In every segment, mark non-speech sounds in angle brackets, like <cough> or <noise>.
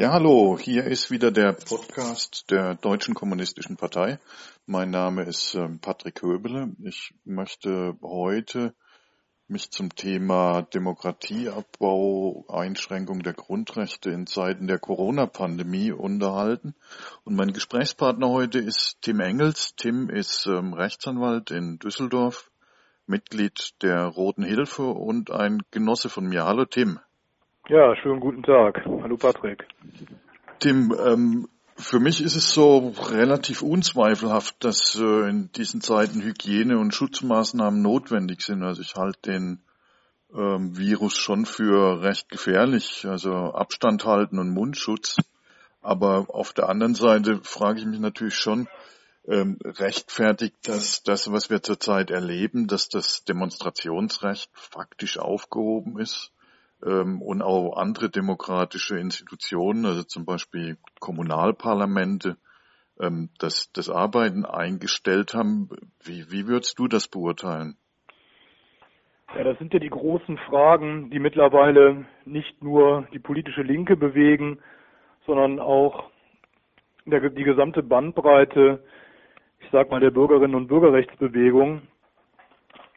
Ja, hallo, hier ist wieder der Podcast der Deutschen Kommunistischen Partei. Mein Name ist ähm, Patrick Höbele. Ich möchte heute mich zum Thema Demokratieabbau, Einschränkung der Grundrechte in Zeiten der Corona-Pandemie unterhalten. Und mein Gesprächspartner heute ist Tim Engels. Tim ist ähm, Rechtsanwalt in Düsseldorf, Mitglied der Roten Hilfe und ein Genosse von mir. Hallo Tim. Ja, schönen guten Tag. Hallo Patrick. Tim, ähm, für mich ist es so relativ unzweifelhaft, dass äh, in diesen Zeiten Hygiene- und Schutzmaßnahmen notwendig sind. Also ich halte den ähm, Virus schon für recht gefährlich, also Abstand halten und Mundschutz. Aber auf der anderen Seite frage ich mich natürlich schon, ähm, rechtfertigt das, das, was wir zurzeit erleben, dass das Demonstrationsrecht faktisch aufgehoben ist? Ähm, und auch andere demokratische Institutionen, also zum Beispiel Kommunalparlamente, ähm, das, das Arbeiten eingestellt haben. Wie, wie würdest du das beurteilen? Ja, das sind ja die großen Fragen, die mittlerweile nicht nur die politische Linke bewegen, sondern auch der, die gesamte Bandbreite, ich sag mal, der Bürgerinnen und Bürgerrechtsbewegung.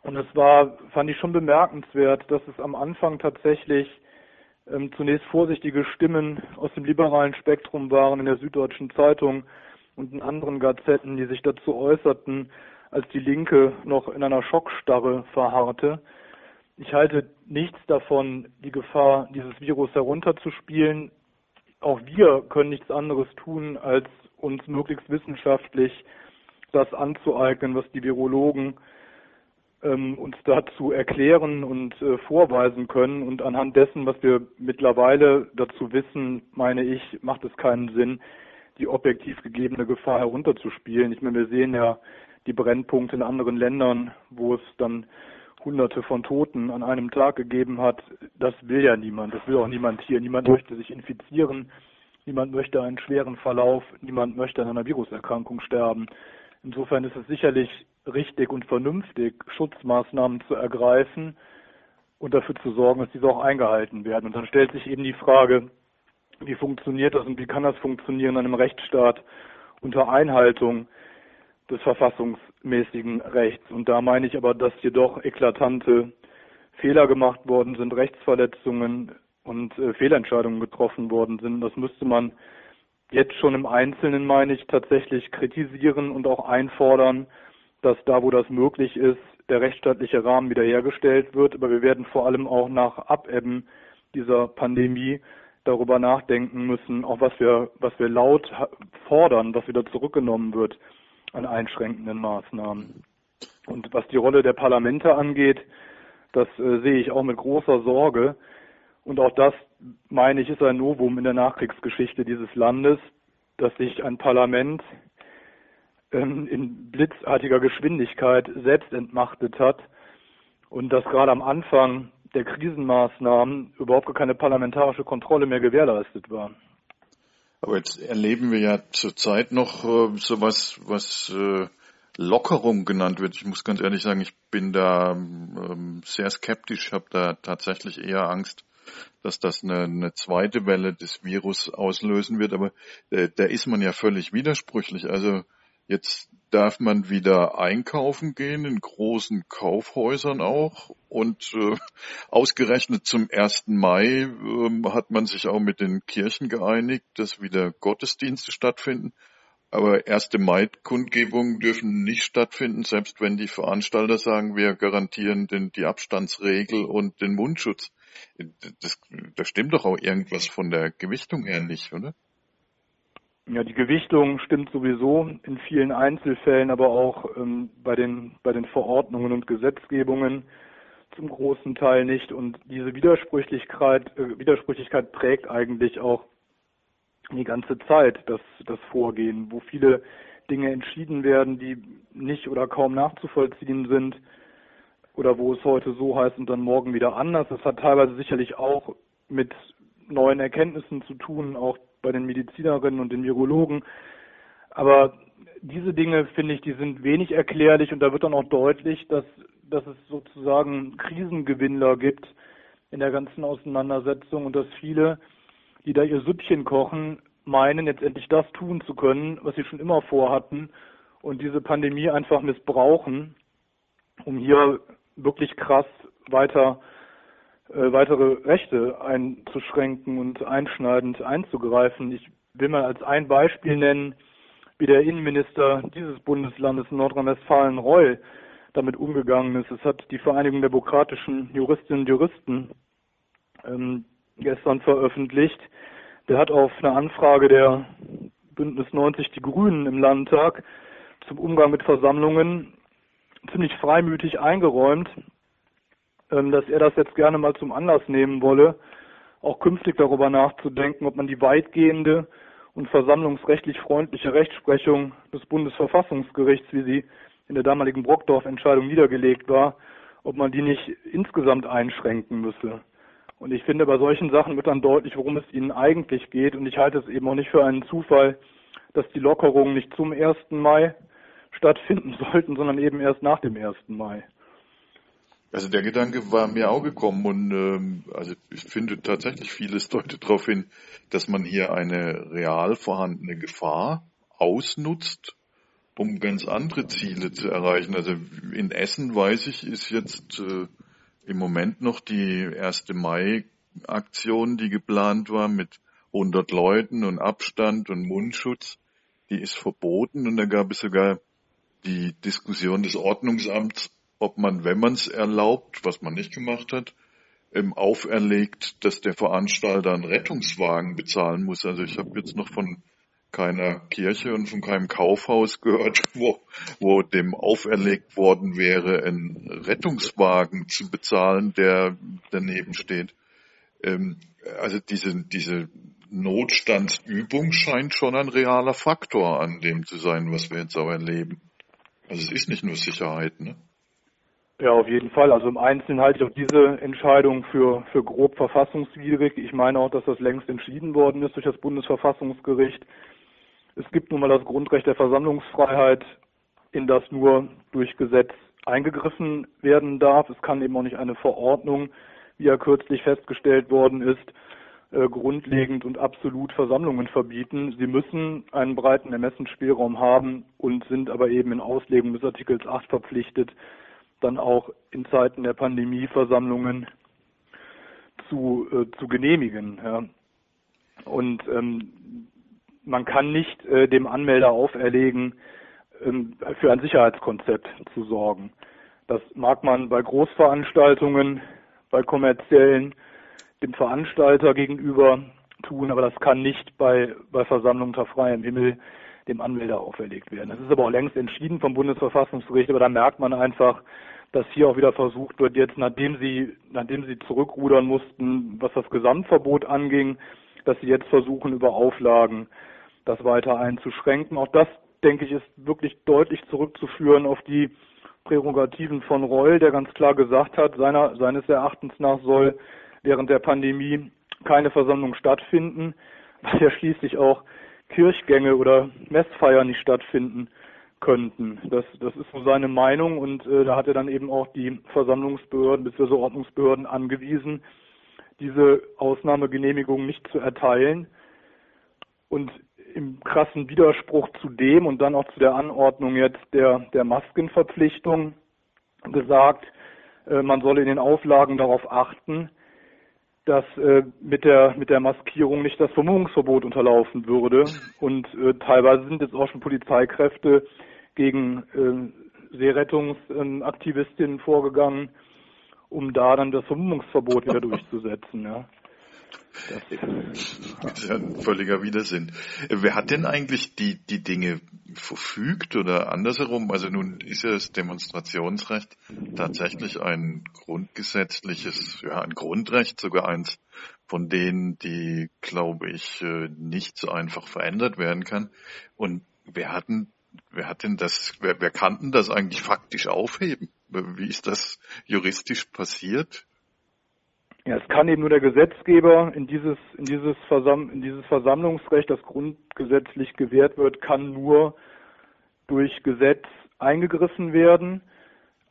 Und es war, fand ich schon bemerkenswert, dass es am Anfang tatsächlich ähm, zunächst vorsichtige Stimmen aus dem liberalen Spektrum waren in der Süddeutschen Zeitung und in anderen Gazetten, die sich dazu äußerten, als die Linke noch in einer Schockstarre verharrte. Ich halte nichts davon, die Gefahr dieses Virus herunterzuspielen. Auch wir können nichts anderes tun, als uns möglichst wissenschaftlich das anzueignen, was die Virologen ähm, uns dazu erklären und äh, vorweisen können. Und anhand dessen, was wir mittlerweile dazu wissen, meine ich, macht es keinen Sinn, die objektiv gegebene Gefahr herunterzuspielen. Ich meine, wir sehen ja die Brennpunkte in anderen Ländern, wo es dann Hunderte von Toten an einem Tag gegeben hat. Das will ja niemand. Das will auch niemand hier. Niemand möchte sich infizieren. Niemand möchte einen schweren Verlauf. Niemand möchte an einer Viruserkrankung sterben. Insofern ist es sicherlich richtig und vernünftig, Schutzmaßnahmen zu ergreifen und dafür zu sorgen, dass diese auch eingehalten werden. Und dann stellt sich eben die Frage, wie funktioniert das und wie kann das funktionieren in einem Rechtsstaat unter Einhaltung des verfassungsmäßigen Rechts. Und da meine ich aber, dass jedoch eklatante Fehler gemacht worden sind, Rechtsverletzungen und äh, Fehlentscheidungen getroffen worden sind. Das müsste man jetzt schon im Einzelnen, meine ich, tatsächlich kritisieren und auch einfordern, dass da, wo das möglich ist, der rechtsstaatliche Rahmen wiederhergestellt wird. Aber wir werden vor allem auch nach Abebben dieser Pandemie darüber nachdenken müssen, auch was wir, was wir laut fordern, was wieder zurückgenommen wird an einschränkenden Maßnahmen. Und was die Rolle der Parlamente angeht, das äh, sehe ich auch mit großer Sorge. Und auch das, meine ich, ist ein Novum in der Nachkriegsgeschichte dieses Landes, dass sich ein Parlament ähm, in blitzartiger Geschwindigkeit selbst entmachtet hat und dass gerade am Anfang der Krisenmaßnahmen überhaupt keine parlamentarische Kontrolle mehr gewährleistet war. Aber jetzt erleben wir ja zurzeit noch äh, sowas, was äh, Lockerung genannt wird. Ich muss ganz ehrlich sagen, ich bin da ähm, sehr skeptisch, habe da tatsächlich eher Angst, dass das eine, eine zweite Welle des Virus auslösen wird. Aber äh, da ist man ja völlig widersprüchlich. Also jetzt darf man wieder einkaufen gehen in großen Kaufhäusern auch. Und äh, ausgerechnet zum 1. Mai äh, hat man sich auch mit den Kirchen geeinigt, dass wieder Gottesdienste stattfinden. Aber 1. Mai-Kundgebungen dürfen nicht stattfinden, selbst wenn die Veranstalter sagen, wir garantieren den, die Abstandsregel und den Mundschutz. Das, das stimmt doch auch irgendwas von der Gewichtung her nicht, oder? Ja, die Gewichtung stimmt sowieso in vielen Einzelfällen, aber auch ähm, bei den bei den Verordnungen und Gesetzgebungen zum großen Teil nicht. Und diese Widersprüchlichkeit, äh, Widersprüchlichkeit prägt eigentlich auch die ganze Zeit das, das Vorgehen, wo viele Dinge entschieden werden, die nicht oder kaum nachzuvollziehen sind oder wo es heute so heißt und dann morgen wieder anders. Das hat teilweise sicherlich auch mit neuen Erkenntnissen zu tun, auch bei den Medizinerinnen und den Virologen. Aber diese Dinge, finde ich, die sind wenig erklärlich und da wird dann auch deutlich, dass, dass es sozusagen Krisengewinnler gibt in der ganzen Auseinandersetzung und dass viele die da ihr Süppchen kochen, meinen, jetzt endlich das tun zu können, was sie schon immer vorhatten und diese Pandemie einfach missbrauchen, um hier wirklich krass weiter äh, weitere Rechte einzuschränken und einschneidend einzugreifen. Ich will mal als ein Beispiel nennen, wie der Innenminister dieses Bundeslandes Nordrhein-Westfalen Reul damit umgegangen ist. Es hat die Vereinigung Demokratischen Juristinnen und Juristen ähm, gestern veröffentlicht. Der hat auf eine Anfrage der Bündnis 90 Die Grünen im Landtag zum Umgang mit Versammlungen ziemlich freimütig eingeräumt, dass er das jetzt gerne mal zum Anlass nehmen wolle, auch künftig darüber nachzudenken, ob man die weitgehende und versammlungsrechtlich freundliche Rechtsprechung des Bundesverfassungsgerichts, wie sie in der damaligen Brockdorf-Entscheidung niedergelegt war, ob man die nicht insgesamt einschränken müsse. Und ich finde, bei solchen Sachen wird dann deutlich, worum es ihnen eigentlich geht. Und ich halte es eben auch nicht für einen Zufall, dass die Lockerungen nicht zum 1. Mai stattfinden <laughs> sollten, sondern eben erst nach dem 1. Mai. Also der Gedanke war mir auch gekommen und ähm, also ich finde tatsächlich vieles deutet darauf hin, dass man hier eine real vorhandene Gefahr ausnutzt, um ganz andere Ziele zu erreichen. Also in Essen weiß ich, ist jetzt äh, im Moment noch die 1. Mai-Aktion, die geplant war mit 100 Leuten und Abstand und Mundschutz, die ist verboten und da gab es sogar die Diskussion des Ordnungsamts, ob man, wenn man es erlaubt, was man nicht gemacht hat, ähm, auferlegt, dass der Veranstalter einen Rettungswagen bezahlen muss. Also ich habe jetzt noch von keiner Kirche und von keinem Kaufhaus gehört, <laughs> wo, wo dem auferlegt worden wäre, einen Rettungswagen zu bezahlen, der daneben steht. Ähm, also diese, diese Notstandsübung scheint schon ein realer Faktor an dem zu sein, was wir jetzt auch erleben. Also es ist nicht nur Sicherheit, ne? Ja, auf jeden Fall. Also im Einzelnen halte ich auch diese Entscheidung für, für grob verfassungswidrig. Ich meine auch, dass das längst entschieden worden ist durch das Bundesverfassungsgericht. Es gibt nun mal das Grundrecht der Versammlungsfreiheit, in das nur durch Gesetz eingegriffen werden darf. Es kann eben auch nicht eine Verordnung, wie ja kürzlich festgestellt worden ist, äh, grundlegend und absolut Versammlungen verbieten. Sie müssen einen breiten Ermessensspielraum haben und sind aber eben in Auslegung des Artikels 8 verpflichtet, dann auch in Zeiten der Pandemie Versammlungen zu, äh, zu genehmigen. Ja. Und ähm, man kann nicht äh, dem Anmelder auferlegen, ähm, für ein Sicherheitskonzept zu sorgen. Das mag man bei Großveranstaltungen, bei kommerziellen, dem Veranstalter gegenüber tun, aber das kann nicht bei, bei Versammlungen unter freiem Himmel dem Anmelder auferlegt werden. Das ist aber auch längst entschieden vom Bundesverfassungsgericht, aber da merkt man einfach, dass hier auch wieder versucht wird, jetzt nachdem sie, nachdem sie zurückrudern mussten, was das Gesamtverbot anging, dass sie jetzt versuchen, über Auflagen das weiter einzuschränken. Auch das, denke ich, ist wirklich deutlich zurückzuführen auf die Prärogativen von Reul, der ganz klar gesagt hat, seiner, seines Erachtens nach soll während der Pandemie keine Versammlung stattfinden, weil ja schließlich auch Kirchgänge oder Messfeiern nicht stattfinden könnten. Das, das ist so seine Meinung und äh, da hat er dann eben auch die Versammlungsbehörden bzw. Ordnungsbehörden angewiesen, diese Ausnahmegenehmigung nicht zu erteilen. Und im krassen Widerspruch zu dem und dann auch zu der Anordnung jetzt der, der Maskenverpflichtung gesagt, äh, man solle in den Auflagen darauf achten, dass äh, mit der mit der Maskierung nicht das Vermummungsverbot unterlaufen würde. Und äh, teilweise sind jetzt auch schon Polizeikräfte gegen äh, Seerettungsaktivistinnen vorgegangen, um da dann das Vermummungsverbot wieder durchzusetzen. Ja. Das ist ja ein völliger Widersinn. Wer hat denn eigentlich die, die Dinge verfügt oder andersherum? Also nun ist ja das Demonstrationsrecht tatsächlich ein grundgesetzliches, ja, ein Grundrecht, sogar eins von denen, die, glaube ich, äh, nicht so einfach verändert werden kann. Und wer hat denn, wer hat denn das, wer, wer kann denn das eigentlich faktisch aufheben? Wie ist das juristisch passiert? Ja, es kann eben nur der Gesetzgeber in dieses, in dieses, Versam in dieses Versammlungsrecht, das grundgesetzlich gewährt wird, kann nur durch Gesetz eingegriffen werden.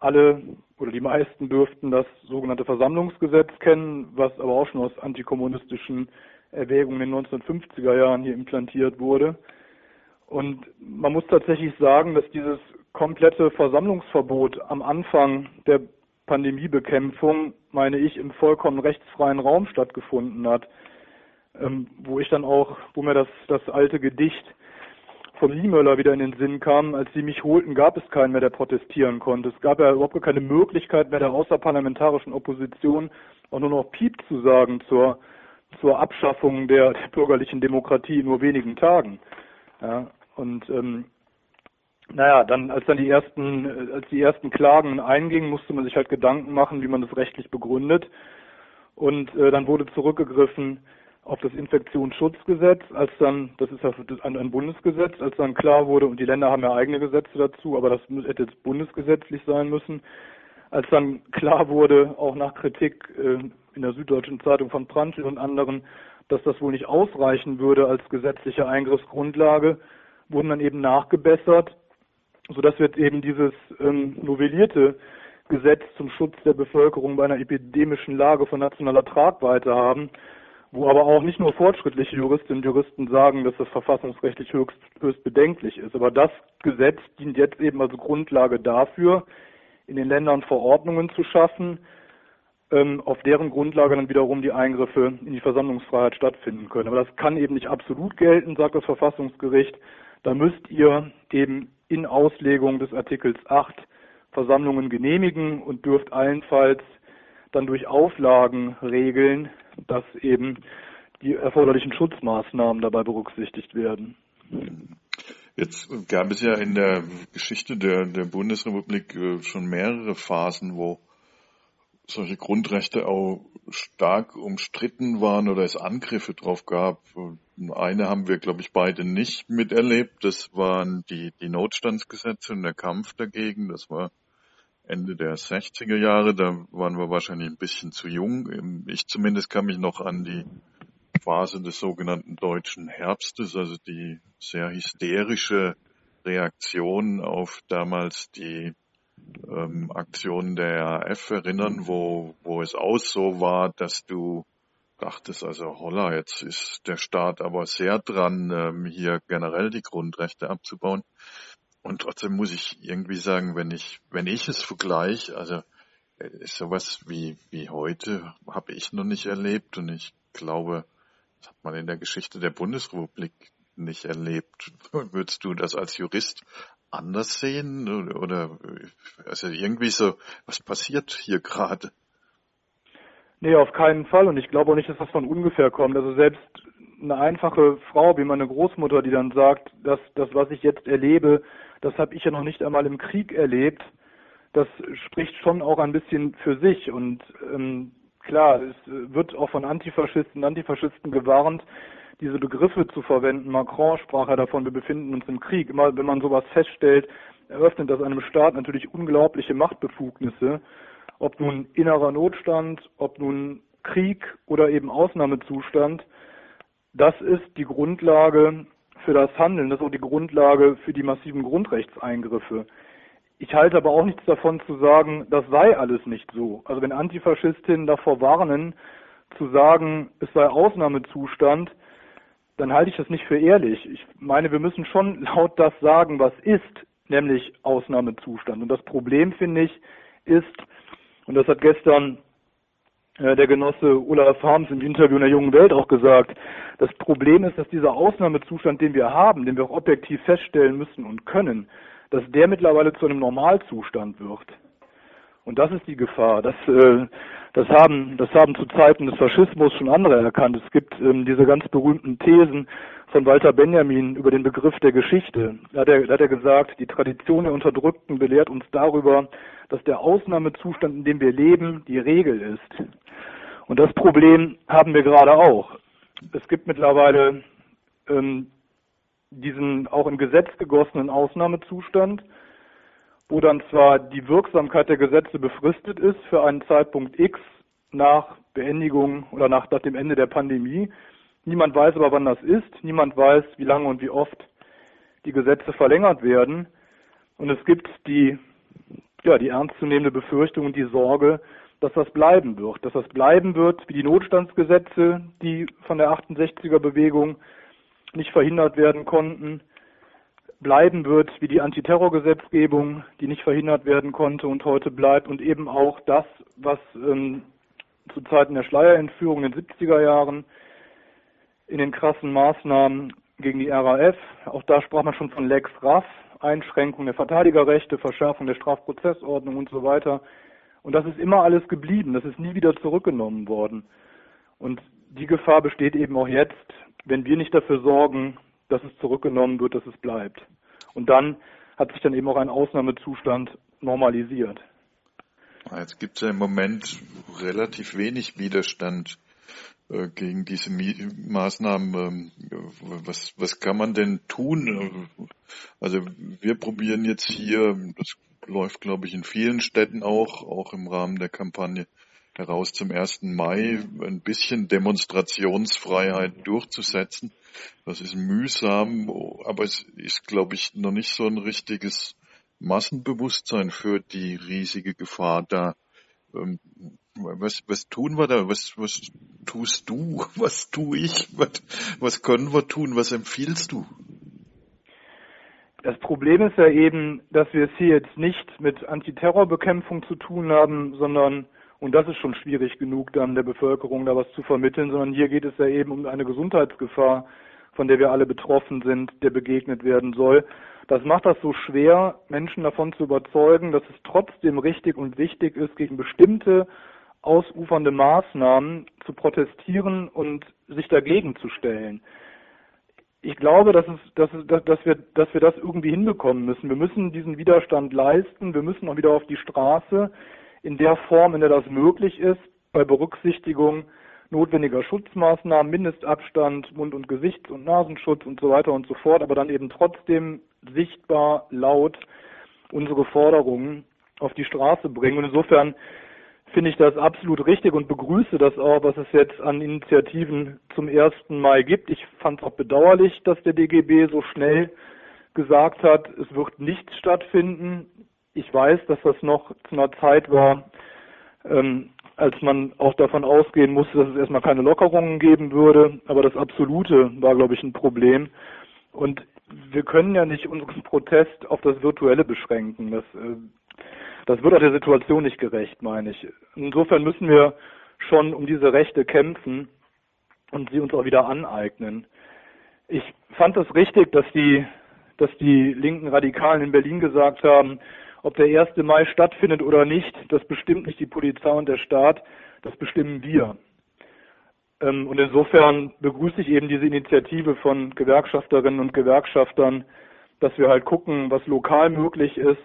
Alle oder die meisten dürften das sogenannte Versammlungsgesetz kennen, was aber auch schon aus antikommunistischen Erwägung in den 1950er Jahren hier implantiert wurde. Und man muss tatsächlich sagen, dass dieses komplette Versammlungsverbot am Anfang der Pandemiebekämpfung, meine ich, im vollkommen rechtsfreien Raum stattgefunden hat, ähm, wo ich dann auch, wo mir das, das alte Gedicht von Niemöller wieder in den Sinn kam, als sie mich holten, gab es keinen mehr, der protestieren konnte. Es gab ja überhaupt keine Möglichkeit mehr der außerparlamentarischen Opposition auch nur noch Piep zu sagen zur, zur Abschaffung der, der bürgerlichen Demokratie in nur wenigen Tagen. Ja, und ähm, naja, dann als dann die ersten, äh, als die ersten Klagen eingingen, musste man sich halt Gedanken machen, wie man das rechtlich begründet. Und äh, dann wurde zurückgegriffen auf das Infektionsschutzgesetz, als dann, das ist ja ein, Bundesgesetz, als dann klar wurde, und die Länder haben ja eigene Gesetze dazu, aber das hätte jetzt bundesgesetzlich sein müssen, als dann klar wurde, auch nach Kritik äh, in der Süddeutschen Zeitung von Prantl und anderen, dass das wohl nicht ausreichen würde als gesetzliche Eingriffsgrundlage, wurden dann eben nachgebessert sodass wir eben dieses ähm, novellierte Gesetz zum Schutz der Bevölkerung bei einer epidemischen Lage von nationaler Tragweite haben, wo aber auch nicht nur fortschrittliche Juristinnen und Juristen sagen, dass das verfassungsrechtlich höchst, höchst bedenklich ist. Aber das Gesetz dient jetzt eben als Grundlage dafür, in den Ländern Verordnungen zu schaffen, ähm, auf deren Grundlage dann wiederum die Eingriffe in die Versammlungsfreiheit stattfinden können. Aber das kann eben nicht absolut gelten, sagt das Verfassungsgericht. Da müsst ihr eben in Auslegung des Artikels 8 Versammlungen genehmigen und dürft allenfalls dann durch Auflagen regeln, dass eben die erforderlichen Schutzmaßnahmen dabei berücksichtigt werden. Jetzt gab es ja in der Geschichte der, der Bundesrepublik äh, schon mehrere Phasen, wo solche Grundrechte auch stark umstritten waren oder es Angriffe drauf gab. Eine haben wir, glaube ich, beide nicht miterlebt. Das waren die, die Notstandsgesetze und der Kampf dagegen. Das war Ende der 60er Jahre. Da waren wir wahrscheinlich ein bisschen zu jung. Ich zumindest kann mich noch an die Phase des sogenannten deutschen Herbstes, also die sehr hysterische Reaktion auf damals die ähm, Aktionen der RAF erinnern, wo, wo es auch so war, dass du dachtest, also holla, jetzt ist der Staat aber sehr dran, ähm, hier generell die Grundrechte abzubauen. Und trotzdem muss ich irgendwie sagen, wenn ich, wenn ich es vergleiche, also äh, sowas wie, wie heute habe ich noch nicht erlebt und ich glaube, das hat man in der Geschichte der Bundesrepublik nicht erlebt. <laughs> Würdest du das als Jurist anders sehen? Oder also irgendwie so, was passiert hier gerade? Nee, auf keinen Fall. Und ich glaube auch nicht, dass das von ungefähr kommt. Also selbst eine einfache Frau wie meine Großmutter, die dann sagt, dass das, was ich jetzt erlebe, das habe ich ja noch nicht einmal im Krieg erlebt, das spricht schon auch ein bisschen für sich. Und ähm, klar, es wird auch von Antifaschisten Antifaschisten gewarnt, diese Begriffe zu verwenden. Macron sprach ja davon, wir befinden uns im Krieg. Immer wenn man sowas feststellt, eröffnet das einem Staat natürlich unglaubliche Machtbefugnisse. Ob nun innerer Notstand, ob nun Krieg oder eben Ausnahmezustand, das ist die Grundlage für das Handeln, das ist auch die Grundlage für die massiven Grundrechtseingriffe. Ich halte aber auch nichts davon zu sagen, das sei alles nicht so. Also wenn Antifaschistinnen davor warnen, zu sagen, es sei Ausnahmezustand, dann halte ich das nicht für ehrlich. Ich meine, wir müssen schon <laughs> laut das sagen, was ist, nämlich Ausnahmezustand. Und das Problem, finde ich, ist, und das hat gestern äh, der Genosse Olaf Harms im Interview in der Jungen Welt auch gesagt, das Problem ist, dass dieser Ausnahmezustand, den wir haben, den wir auch objektiv feststellen müssen und können, dass der mittlerweile zu einem Normalzustand wird. Und das ist die Gefahr. Das, äh, das, haben, das haben zu Zeiten des Faschismus schon andere erkannt. Es gibt ähm, diese ganz berühmten Thesen von Walter Benjamin über den Begriff der Geschichte. Da hat, er, da hat er gesagt, die Tradition der Unterdrückten belehrt uns darüber, dass der Ausnahmezustand, in dem wir leben, die Regel ist. Und das Problem haben wir gerade auch. Es gibt mittlerweile ähm, diesen auch im Gesetz gegossenen Ausnahmezustand wo dann zwar die Wirksamkeit der Gesetze befristet ist für einen Zeitpunkt X nach Beendigung oder nach, nach dem Ende der Pandemie. Niemand weiß aber, wann das ist. Niemand weiß, wie lange und wie oft die Gesetze verlängert werden. Und es gibt die, ja, die ernstzunehmende Befürchtung und die Sorge, dass das bleiben wird, dass das bleiben wird wie die Notstandsgesetze, die von der 68er Bewegung nicht verhindert werden konnten, bleiben wird wie die Antiterrorgesetzgebung, die nicht verhindert werden konnte und heute bleibt und eben auch das, was ähm, zu Zeiten der Schleierentführung in den 70er Jahren in den krassen Maßnahmen gegen die RAF, auch da sprach man schon von Lex Raff, Einschränkung der Verteidigerrechte, Verschärfung der Strafprozessordnung und so weiter. Und das ist immer alles geblieben, das ist nie wieder zurückgenommen worden. Und die Gefahr besteht eben auch jetzt, wenn wir nicht dafür sorgen, dass es zurückgenommen wird, dass es bleibt. Und dann hat sich dann eben auch ein Ausnahmezustand normalisiert. Jetzt gibt es ja im Moment relativ wenig Widerstand äh, gegen diese Maßnahmen. Ähm, was, was kann man denn tun? Also wir probieren jetzt hier, das läuft glaube ich in vielen Städten auch, auch im Rahmen der Kampagne heraus zum 1. Mai, ein bisschen Demonstrationsfreiheit durchzusetzen. Das ist mühsam, aber es ist glaube ich noch nicht so ein richtiges Massenbewusstsein für die riesige Gefahr da. Ähm, was, was tun wir da? Was, was tust du? <laughs> Was tue ich? Was, was können wir tun? Was empfiehlst du? Das Problem ist ja eben, dass wir es hier jetzt nicht mit Antiterrorbekämpfung zu tun haben, sondern, und das ist schon schwierig genug, dann der Bevölkerung da was zu vermitteln, sondern hier geht es ja eben um eine Gesundheitsgefahr, von der wir alle betroffen sind, der begegnet werden soll. Das macht das so schwer, Menschen davon zu überzeugen, dass es trotzdem richtig und wichtig ist, gegen bestimmte ausufernde Maßnahmen zu protestieren und sich dagegen zu stellen. Ich glaube, dass, es, dass, dass, dass, wir, dass wir das irgendwie hinbekommen müssen. Wir müssen diesen Widerstand leisten. Wir müssen auch wieder auf die Straße in der Form, in der das möglich ist, bei Berücksichtigung notwendiger Schutzmaßnahmen, Mindestabstand, Mund- und Gesichts- und Nasenschutz und so weiter und so fort, aber dann eben trotzdem sichtbar laut unsere Forderungen auf die Straße bringen. Und insofern finde ich das absolut richtig und begrüße das auch, was es jetzt an Initiativen zum 1. Mai gibt. Ich fand es auch bedauerlich, dass der DGB so schnell gesagt hat, es wird nichts stattfinden. Ich weiß, dass das noch zu einer Zeit war, ähm, als man auch davon ausgehen musste, dass es erstmal keine Lockerungen geben würde. Aber das Absolute war, glaube ich, ein Problem. Und wir können ja nicht unseren Protest auf das Virtuelle beschränken. Das, äh, das wird auch der Situation nicht gerecht, meine ich. Insofern müssen wir schon um diese Rechte kämpfen und sie uns auch wieder aneignen. Ich fand es richtig, dass die, dass die linken Radikalen in Berlin gesagt haben, ob der 1. Mai stattfindet oder nicht, das bestimmt nicht die Polizei und der Staat, das bestimmen wir. Ähm, und insofern begrüße ich eben diese Initiative von Gewerkschafterinnen und Gewerkschaftern, dass wir halt gucken, was lokal möglich ist.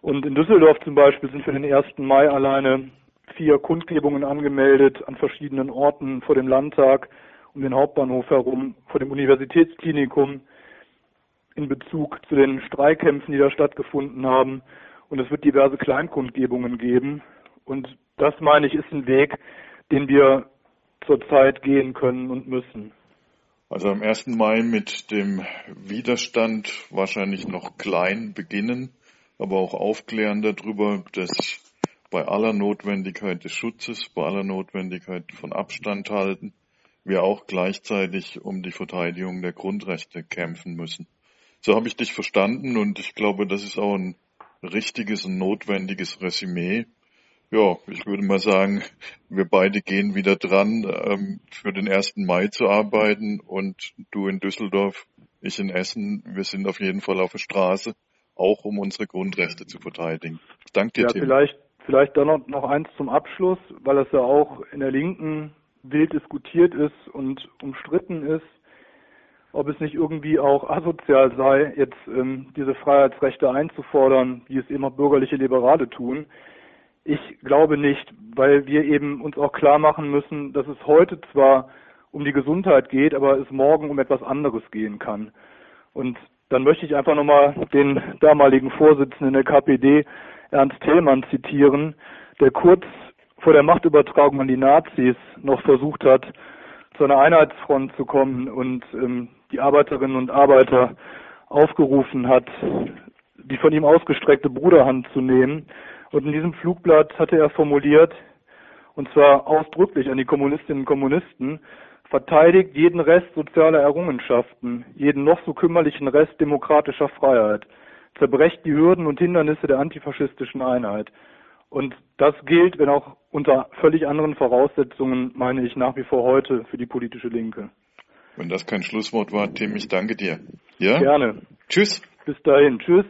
Und in Düsseldorf zum Beispiel sind für den 1. Mai alleine vier Kundgebungen angemeldet an verschiedenen Orten vor dem Landtag, um den Hauptbahnhof herum, vor dem Universitätsklinikum in Bezug zu den Streikkämpfen, die da stattgefunden haben. Und es wird diverse Kleinkundgebungen geben. Und das, meine ich, ist ein Weg, den wir zurzeit gehen können und müssen. Also am 1. Mai mit dem Widerstand wahrscheinlich noch klein beginnen, aber auch aufklären darüber, dass bei aller Notwendigkeit des Schutzes, bei aller Notwendigkeit von Abstand halten, wir auch gleichzeitig um die Verteidigung der Grundrechte kämpfen müssen. So habe ich dich verstanden und ich glaube, das ist auch ein richtiges und notwendiges Resümee. Ja, ich würde mal sagen, wir beide gehen wieder dran, ähm, für den 1. Mai zu arbeiten und du in Düsseldorf, ich in Essen. Wir sind auf jeden Fall auf der Straße, auch um unsere Grundrechte zu verteidigen. Danke dir, ja, Tim. Vielleicht, vielleicht dann noch, noch eins zum Abschluss, weil es ja auch in der Linken wild diskutiert ist und umstritten ist ob es nicht irgendwie auch asozial sei, jetzt ähm, diese Freiheitsrechte einzufordern, wie es eben auch bürgerliche Liberale tun. Ich glaube nicht, weil wir eben uns auch klar machen müssen, dass es heute zwar um die Gesundheit geht, aber es morgen um etwas anderes gehen kann. Und dann möchte ich einfach nochmal den damaligen Vorsitzenden der KPD, Ernst Thälmann, zitieren, der kurz vor der Machtübertragung an die Nazis noch versucht hat, zu einer Einheitsfront zu kommen und ähm, die Arbeiterinnen und Arbeiter aufgerufen hat, die von ihm ausgestreckte Bruderhand zu nehmen Und in diesem Flugblatt hatte er formuliert, und zwar ausdrücklich an die Kommunistinnen und Kommunisten, verteidigt jeden Rest sozialer Errungenschaften, jeden noch so kümmerlichen Rest demokratischer Freiheit, zerbrecht die Hürden und Hindernisse der antifaschistischen Einheit. Und das gilt, wenn auch unter völlig anderen Voraussetzungen, meine ich nach wie vor heute für die politische Linke. Wenn das kein Schlusswort war, Tim, ich danke dir. Ja? Gerne. Tschüss. Bis dahin. Tschüss.